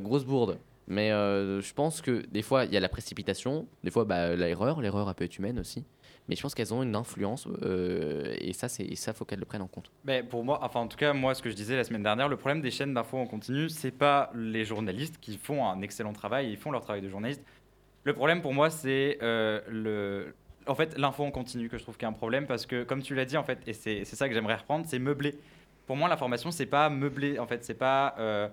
grosse bourde. Mais euh, je pense que des fois, il y a la précipitation, des fois, bah, l'erreur. L'erreur, peut être humaine aussi. Mais je pense qu'elles ont une influence euh, et ça, c'est ça, faut qu'elles le prennent en compte.
Mais pour moi, enfin en tout cas, moi, ce que je disais la semaine dernière, le problème des chaînes d'infos en continu, c'est pas les journalistes qui font un excellent travail, ils font leur travail de journaliste. Le problème pour moi, c'est euh, le, en fait, l'info en continu que je trouve qu'il y a un problème parce que, comme tu l'as dit, en fait, et c'est ça que j'aimerais reprendre, c'est meubler. Pour moi, l'information, c'est pas meubler, en fait, c'est pas euh,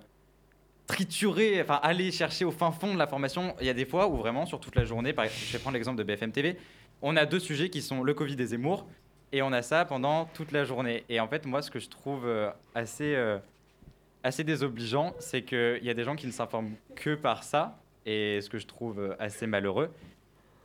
triturer, enfin aller chercher au fin fond de l'information. Il y a des fois où vraiment, sur toute la journée, par exemple, je vais prendre l'exemple de BFM TV, on a deux sujets qui sont le Covid et Zemmour. Et on a ça pendant toute la journée. Et en fait, moi, ce que je trouve euh, assez, euh, assez désobligeant, c'est qu'il y a des gens qui ne s'informent que par ça. Et ce que je trouve euh, assez malheureux.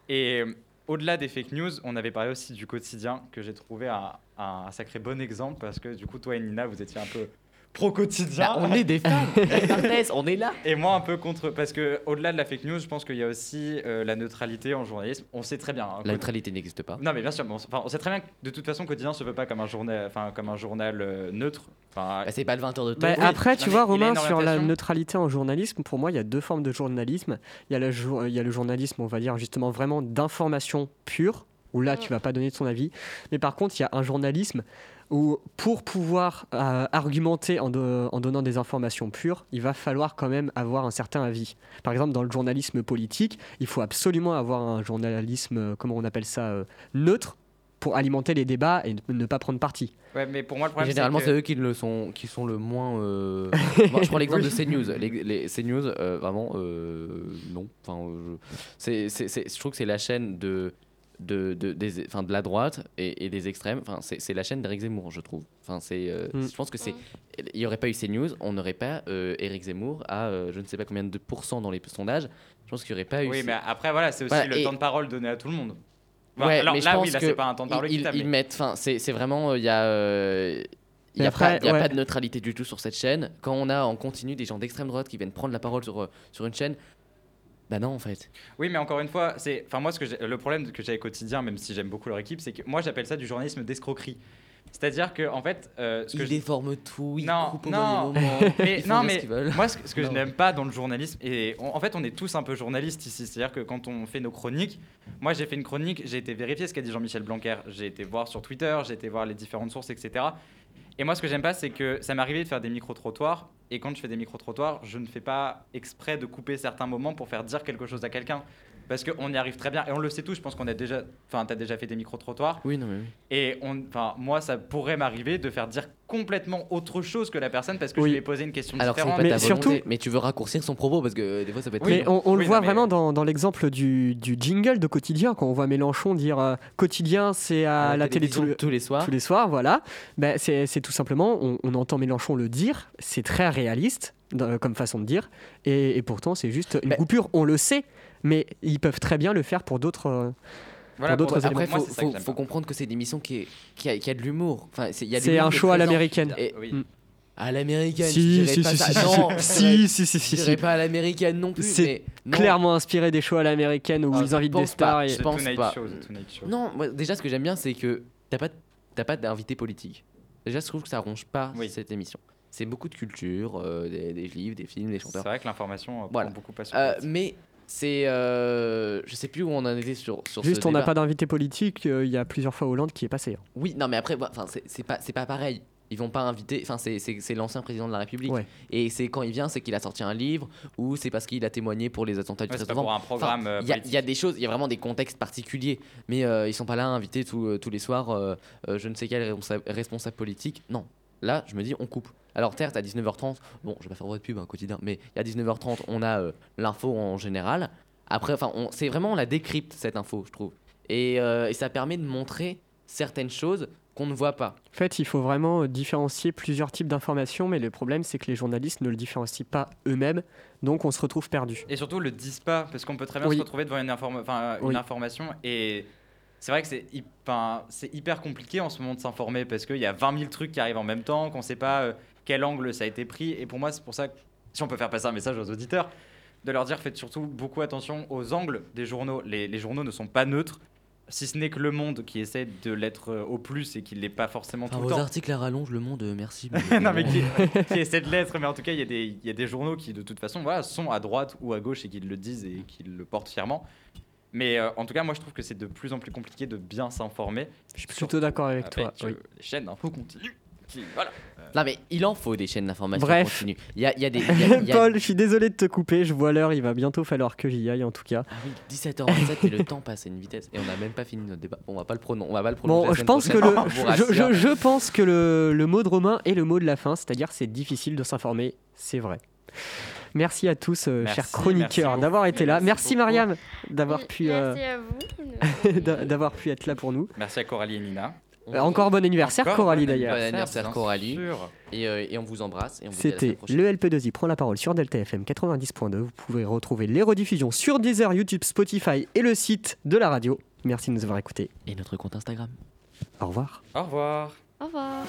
Et au-delà des fake news, on avait parlé aussi du quotidien, que j'ai trouvé un sacré bon exemple. Parce que du coup, toi et Nina, vous étiez un peu pro-quotidien.
Bah, on est des fans, on est là.
Et moi, un peu contre. Parce que au-delà de la fake news, je pense qu'il y a aussi euh, la neutralité en journalisme. On sait très bien. hein,
La neutralité n'existe pas.
non, mais bien sûr, mais on, enfin, on sait très bien que de toute façon, quotidien se veut pas comme un journal, enfin, comme un journal euh, neutre. Enfin,
Bah, c'est pas le 20 heures de
Bah,
temps.
après,
non,
tu vois, Romain, sur la neutralité en journalisme, pour moi, il y a deux formes de journalisme. Il y a le, jour- il y a le journalisme, on va dire, justement, vraiment d'information pure, où là, tu vas pas donner ton avis. Mais par contre, il y a un journalisme où, pour pouvoir euh, argumenter en, do- en donnant des informations pures, il va falloir quand même avoir un certain avis. Par exemple, dans le journalisme politique, il faut absolument avoir un journalisme, euh, comment on appelle ça, euh, neutre, pour alimenter les débats et ne- pas prendre parti.
ouais, mais pour moi, le problème,
Généralement,
c'est que...
eux qui le sont, qui sont le moins. euh, Moi, je prends l'exemple de CNews. Les, les CNews, euh, vraiment, euh, non. Enfin, je trouve que c'est la chaîne de, de, de, des, enfin, de la droite et, et des extrêmes. Enfin, c'est, c'est la chaîne d'Éric Zemmour, je trouve. Enfin, c'est, euh,
Mm.
je pense que c'est.
Mm.
Il n'y aurait pas eu CNews, on n'aurait pas euh, Éric Zemmour à euh, je ne sais pas combien de pourcents dans les sondages. Je pense qu'il n'y aurait pas eu.
Oui,
ces-
mais après, voilà, c'est aussi
Voilà,
le
et-
temps de parole donné à tout le monde. Enfin,
Ouais,
alors
mais je
là,
pense
oui, là, c'est pas un temps de parole
ils, mettent, enfin, c'est c'est vraiment, il y a, euh, il y
Mais
a,
après,
pas, y a
ouais.
pas de neutralité du tout sur cette chaîne. Quand on a en continu des gens d'extrême droite qui viennent prendre la parole sur, euh, sur une chaîne, bah non en fait.
Oui, mais encore une fois, c'est, enfin moi, ce que j'ai- le problème que j'ai avec quotidien, même si j'aime beaucoup leur équipe, c'est que moi, j'appelle ça du journalisme d'escroquerie. C'est-à-dire que, en fait, euh, ce que
Ils
je-
déforment tout, ils
Non,
coupent au
non.
moment,
Mais-
ils font
non, mais
ce qu'ils veulent.
Moi, ce, que- ce que je n'aime pas dans le journalisme, et on- en fait, on est tous un peu journalistes ici, c'est-à-dire que quand on fait nos chroniques, moi j'ai fait une chronique, j'ai été vérifier ce qu'a dit Jean-Michel Blanquer, j'ai été voir sur Twitter, j'ai été voir les différentes sources, etc. Et moi, ce que j'aime pas, c'est que ça m'est arrivé de faire des micro-trottoirs, et quand je fais des micro-trottoirs, je ne fais pas exprès de couper certains moments pour faire dire quelque chose à quelqu'un. Parce qu'on y arrive très bien et on le sait tous. Je pense qu'on a déjà, enfin, t'as déjà fait des micro trottoirs
Oui, non, mais oui.
et on, enfin, moi, ça pourrait m'arriver de faire dire complètement autre chose que la personne parce que
Oui.
je lui ai posé une question
Alors,
différente.
pas
Mais
ta
surtout-
mais tu veux raccourcir son propos parce que euh, des fois ça peut être.
Oui,
Mais on, on le voit vraiment dans, dans l'exemple du, du jingle de quotidien, quand on voit Mélenchon dire euh, quotidien, c'est à, la, télé tous,
télévision
les-
tous les soirs.
tous les soirs, voilà. Ben, c'est c'est tout simplement, on, on entend Mélenchon le dire, c'est très réaliste comme façon de dire, et, et pourtant c'est juste une
Ben-
coupure, on le sait, mais ils peuvent très bien le faire pour d'autres. euh,
Voilà,
pour.
Après, faut,
c'est
faut, comprendre que c'est une émission qui, est, qui, a, qui a de l'humour. Enfin, c'est il y a de
C'est
l'humour
un show à l'américaine.
Et
Oui.
Mm.
à l'américaine,
Si, si,
pas
si,
ça.
si, si,
non,
si,
dirais-
si, si, si,
je
si.
dirais pas à l'américaine non plus.
C'est
mais non,
Clairement inspiré des shows à l'américaine où
Ah,
ils invitent des stars.
pas.
et-
Je pense
Tonight
pas.
Show.
Non, moi, déjà, ce que j'aime bien, c'est que t'as pas, t'as pas d'invité politique. Déjà, je trouve que ça ronge pas
Oui.
cette émission. C'est beaucoup de culture, euh, des, des livres, des films, des
C'est
chanteurs.
vrai que l'information euh,
Voilà.
prend beaucoup pas sur
Euh, mais c'est. euh, je sais plus où on en était sur, sur
Juste,
ce
on n'a pas d'invité politique. euh, Il y a plusieurs fois Hollande qui est passé. hein.
Oui, non, mais après, voilà, enfin, c'est c'est pas, c'est pas pareil. Ils vont pas inviter. Enfin, c'est- l'ancien président de la République.
Ouais.
Et c'est quand il vient, c'est qu'il a sorti un livre ou c'est parce qu'il a témoigné pour les attentats du
Ouais,
13
c'est pas
novembre.
pour un programme
Enfin,
euh,
Il y, a- y des choses, il y a vraiment des contextes particuliers, mais euh, ils sont pas là à inviter tous, tous les soirs euh, euh, je ne sais quel responsa- responsable politique. Non, là, je me dis, on coupe. Alors, certes, à 19h30, bon, je vais pas faire votre pub, un quotidien, mais à 19h30, on a euh, l'info en général. Après, enfin, c'est vraiment, on la décrypte, cette info, je trouve. Et, euh, et ça permet de montrer certaines choses qu'on ne voit pas.
En fait, il faut vraiment euh, différencier plusieurs types d'informations, mais le problème, c'est que les journalistes ne le différencient pas eux-mêmes, donc on se retrouve perdu.
Et surtout, le disent pas, parce qu'on peut très bien
Oui.
se retrouver devant une, informa- enfin, une
Oui.
information et. C'est vrai que c'est hy- enfin, c'est hyper compliqué en ce moment de s'informer parce qu'il y a 20 000 trucs qui arrivent en même temps, qu'on ne sait pas euh, quel angle ça a été pris. Et pour moi, c'est pour ça que si on peut faire passer un message aux auditeurs, de leur dire faites surtout beaucoup attention aux angles des journaux. Les, les journaux ne sont pas neutres, si ce n'est que Le Monde qui essaie de l'être euh, au plus et qui ne l'est pas forcément tout le
vos
temps.
articles à rallonge, le monde, euh, merci.
non, mais qui, qui essaie de l'être, mais en tout cas, il y, a des- il y a des journaux qui, de toute façon, voilà, sont à droite ou à gauche et qui le disent et qui le portent fièrement. Mais euh, en tout cas, moi, je trouve que c'est de plus en plus compliqué de bien s'informer.
Je suis plutôt d'accord avec toi.
euh,
oui.
les chaînes d'info continues. Qui, voilà.
Non, mais il en faut des chaînes d'information
Bref.
continue. Il y a, il y a des. il y a- il y a-
Paul, je suis désolé de te couper, je vois l'heure, il va bientôt falloir que j'y aille en tout cas.
Ah oui, 17h27 et le temps passe à une vitesse et on n'a même pas fini notre débat. Bon, on va pas le pronon, on va pas le prolonger.
Bon,
la
je
semaine
pense que
prochaine,
le,
on vous
je,
rassure.
je- je pense que le, le mot de Romain est le mot de la fin, c'est-à-dire c'est difficile de s'informer, c'est vrai. Merci à tous, euh,
Merci,
chers chroniqueurs, d'avoir été là.
Merci.
Mariam d'avoir pu, euh, d'avoir pu être là pour nous.
Merci à Coralie et Nina.
Euh, Encore bon anniversaire,
Encore
Coralie d'ailleurs.
Bon anniversaire, Coralie. Et, euh, et on vous embrasse.
C'était le LP2I prend la parole sur Delta FM 90.2. Vous pouvez retrouver les rediffusions sur Deezer, YouTube, Spotify et le site de la radio. Merci de nous avoir écoutés.
Et notre compte Instagram.
Au revoir.
Au revoir.
Au revoir.